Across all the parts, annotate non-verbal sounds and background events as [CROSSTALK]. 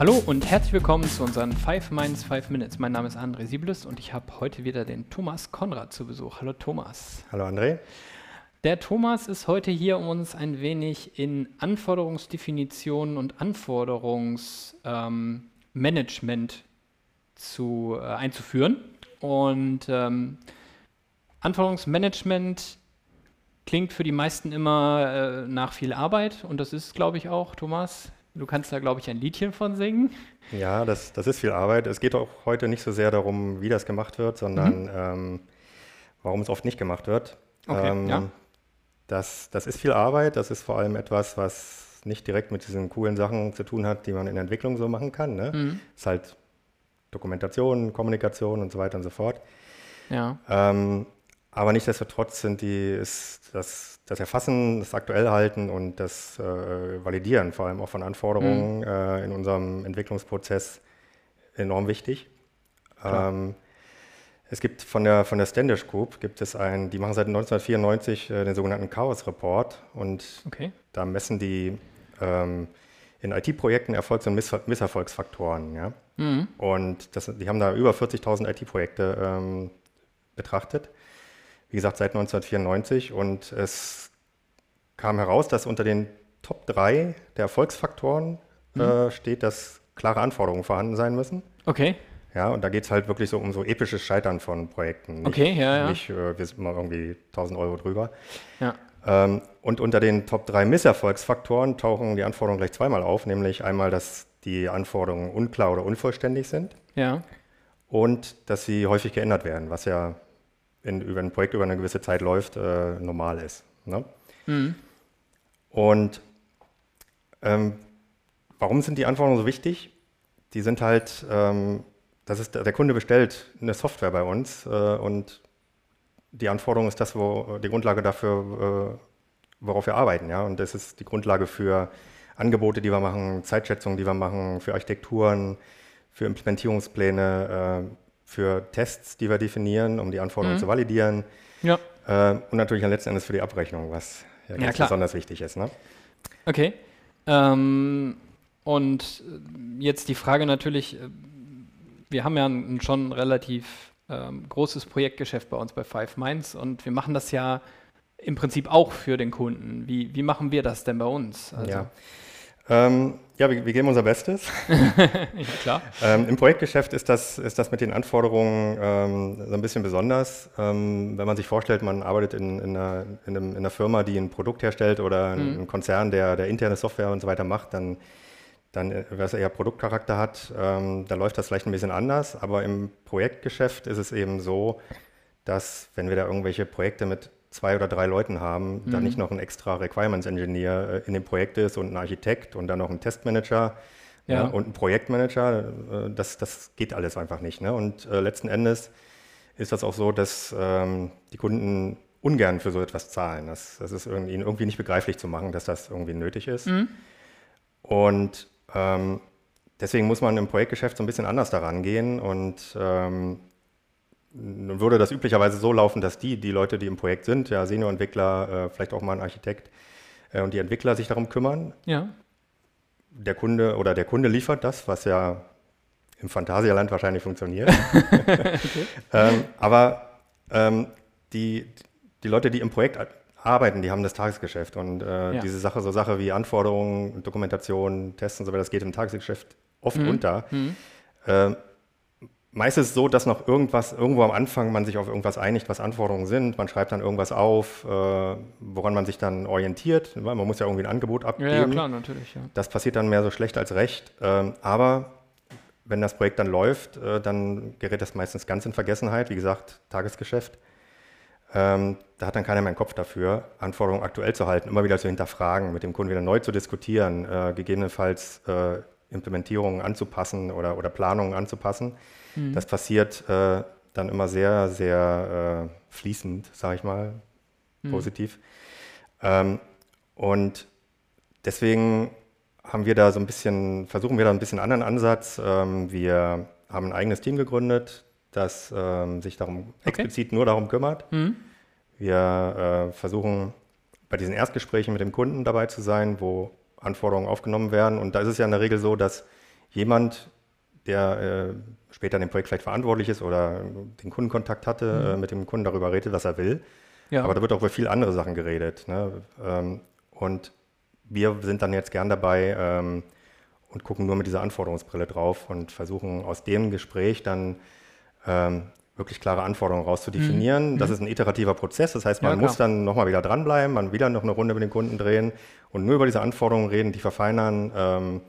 Hallo und herzlich willkommen zu unseren 5 Minds 5 Minutes. Mein Name ist André Sieblus und ich habe heute wieder den Thomas Konrad zu Besuch. Hallo Thomas. Hallo André. Der Thomas ist heute hier, um uns ein wenig in Anforderungsdefinitionen und Anforderungsmanagement ähm, zu, äh, einzuführen. Und ähm, Anforderungsmanagement klingt für die meisten immer äh, nach viel Arbeit und das ist, glaube ich, auch, Thomas. Du kannst da, glaube ich, ein Liedchen von singen. Ja, das, das ist viel Arbeit. Es geht auch heute nicht so sehr darum, wie das gemacht wird, sondern mhm. ähm, warum es oft nicht gemacht wird. Okay, ähm, ja. das, das ist viel Arbeit. Das ist vor allem etwas, was nicht direkt mit diesen coolen Sachen zu tun hat, die man in der Entwicklung so machen kann. Ne? Mhm. Ist halt Dokumentation, Kommunikation und so weiter und so fort. Ja. Ähm, aber nichtsdestotrotz sind die, ist das, das Erfassen, das Aktuellhalten und das äh, Validieren vor allem auch von Anforderungen mhm. äh, in unserem Entwicklungsprozess enorm wichtig. Ähm, es gibt von der, von der Standish Group, gibt es ein, die machen seit 1994 äh, den sogenannten Chaos Report und okay. da messen die ähm, in IT-Projekten Erfolgs- und Miss Misserfolgsfaktoren. Ja? Mhm. Und das, die haben da über 40.000 IT-Projekte ähm, betrachtet wie gesagt, seit 1994. Und es kam heraus, dass unter den Top 3 der Erfolgsfaktoren mhm. äh, steht, dass klare Anforderungen vorhanden sein müssen. Okay. Ja, und da geht es halt wirklich so um so episches Scheitern von Projekten. Nicht, okay, ja, ja. Nicht, äh, wir sind mal irgendwie 1000 Euro drüber. Ja. Ähm, und unter den Top 3 Misserfolgsfaktoren tauchen die Anforderungen gleich zweimal auf, nämlich einmal, dass die Anforderungen unklar oder unvollständig sind. Ja. Und dass sie häufig geändert werden, was ja wenn über ein Projekt über eine gewisse Zeit läuft, äh, normal ist. Ne? Mhm. Und ähm, warum sind die Anforderungen so wichtig? Die sind halt, ähm, das ist, der Kunde bestellt eine Software bei uns äh, und die Anforderung ist das, wo die Grundlage dafür, äh, worauf wir arbeiten. Ja? Und das ist die Grundlage für Angebote, die wir machen, Zeitschätzungen, die wir machen, für Architekturen, für Implementierungspläne, äh, für Tests, die wir definieren, um die Anforderungen mhm. zu validieren. Ja. Äh, und natürlich letzten Endes für die Abrechnung, was ja ganz ja, besonders wichtig ist. Ne? Okay. Ähm, und jetzt die Frage natürlich, äh, wir haben ja ein, schon relativ ähm, großes Projektgeschäft bei uns bei Five Minds und wir machen das ja im Prinzip auch für den Kunden. Wie, wie machen wir das denn bei uns? Also ja. Ähm, ja, wir, wir, geben unser Bestes. [LAUGHS] ja, klar. Ähm, Im Projektgeschäft ist das, ist das mit den Anforderungen ähm, so ein bisschen besonders. Ähm, wenn man sich vorstellt, man arbeitet in, in, einer, in, einem, in, einer, Firma, die ein Produkt herstellt oder mhm. ein Konzern, der, der interne Software und so weiter macht, dann, dann was eher Produktcharakter hat, ähm, da läuft das vielleicht ein bisschen anders. Aber im Projektgeschäft ist es eben so, dass wenn wir da irgendwelche Projekte mit zwei oder drei Leuten haben, mhm. dann nicht noch ein extra Requirements Engineer äh, in dem Projekt ist und ein Architekt und dann noch ein Testmanager ja. und ein Projektmanager. Äh, das, das geht alles einfach nicht. Ne? Und äh, letzten Endes ist das auch so, dass ähm, die Kunden ungern für so etwas zahlen. Das, das ist irgendwie, irgendwie nicht begreiflich zu machen, dass das irgendwie nötig ist. Mhm. Und ähm, deswegen muss man im Projektgeschäft so ein bisschen anders daran gehen und ähm, nun würde das üblicherweise so laufen, dass die, die Leute, die im Projekt sind, ja, Senior-Entwickler, äh, vielleicht auch mal ein Architekt äh, und die Entwickler sich darum kümmern. Ja. Der Kunde oder der Kunde liefert das, was ja im Phantasialand wahrscheinlich funktioniert. [LAUGHS] ähm, aber ähm, die, die Leute, die im Projekt arbeiten, die haben das Tagesgeschäft und äh, ja. diese Sache, so Sache wie Anforderungen, Dokumentation, Tests und so weiter, das geht im Tagesgeschäft oft mhm. unter. Mhm. Ähm, Meist ist es so, dass noch irgendwas, irgendwo am Anfang man sich auf irgendwas einigt, was Anforderungen sind. Man schreibt dann irgendwas auf, äh, woran man sich dann orientiert. Weil man muss ja irgendwie ein Angebot abgeben. Ja, ja klar, natürlich. Ja. Das passiert dann mehr so schlecht als recht. Ähm, aber wenn das Projekt dann läuft, äh, dann gerät das meistens ganz in Vergessenheit. Wie gesagt, Tagesgeschäft. Ähm, da hat dann keiner mehr einen Kopf dafür, Anforderungen aktuell zu halten, immer wieder zu hinterfragen, mit dem Kunden wieder neu zu diskutieren, äh, gegebenenfalls äh, Implementierungen anzupassen oder, oder Planungen anzupassen. Mhm. Das passiert äh, dann immer sehr, sehr äh, fließend, sage ich mal, mhm. positiv. Ähm, und deswegen haben wir da so ein bisschen, versuchen wir da ein bisschen anderen Ansatz. Ähm, wir haben ein eigenes Team gegründet, das ähm, sich darum okay. explizit nur darum kümmert. Mhm. Wir äh, versuchen bei diesen Erstgesprächen mit dem Kunden dabei zu sein, wo Anforderungen aufgenommen werden. Und da ist es ja in der Regel so, dass jemand, der äh, später in dem Projekt vielleicht verantwortlich ist oder den Kundenkontakt hatte, mhm. äh, mit dem Kunden darüber redet, was er will. Ja. Aber da wird auch über viele andere Sachen geredet. Ne? Ähm, und wir sind dann jetzt gern dabei ähm, und gucken nur mit dieser Anforderungsbrille drauf und versuchen aus dem Gespräch dann ähm, wirklich klare Anforderungen rauszudefinieren. Mhm. Das ist ein iterativer Prozess, das heißt, man ja, muss dann nochmal wieder dranbleiben, man wieder noch eine Runde mit den Kunden drehen und nur über diese Anforderungen reden, die verfeinern, ähm,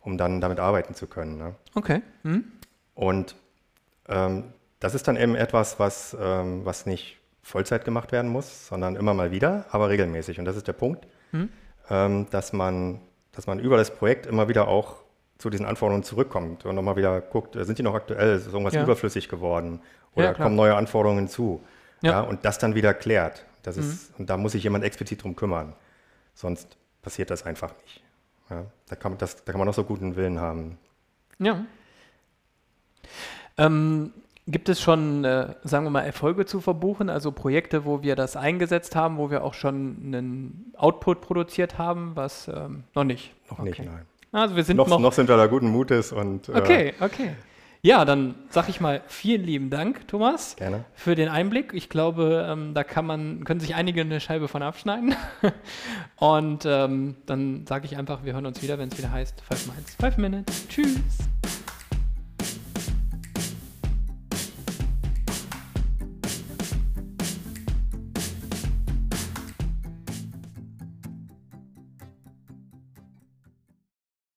um dann damit arbeiten zu können. Ne? Okay. Mhm. Und ähm, das ist dann eben etwas, was, ähm, was nicht Vollzeit gemacht werden muss, sondern immer mal wieder, aber regelmäßig. Und das ist der Punkt, mhm. ähm, dass, man, dass man über das Projekt immer wieder auch zu diesen Anforderungen zurückkommt und nochmal wieder guckt, äh, sind die noch aktuell, ist irgendwas ja. überflüssig geworden oder ja, kommen neue Anforderungen hinzu. Ja. und das dann wieder klärt. Das mhm. ist, und da muss sich jemand explizit drum kümmern. Sonst passiert das einfach nicht. Ja, da, kann, das, da kann man noch so guten Willen haben. Ja. Ähm, Gibt es schon, äh, sagen wir mal, Erfolge zu verbuchen, also Projekte, wo wir das eingesetzt haben, wo wir auch schon einen Output produziert haben, was ähm, noch nicht? Noch okay. nicht, nein. Also wir sind noch, noch, noch sind wir da guten Mutes und. Äh, okay, okay. Ja, dann sage ich mal vielen lieben Dank, Thomas, Gerne. für den Einblick. Ich glaube, ähm, da kann man, können sich einige eine Scheibe von abschneiden. [LAUGHS] und ähm, dann sage ich einfach, wir hören uns wieder, wenn es wieder heißt 5 Minutes. 5 Minutes. Tschüss.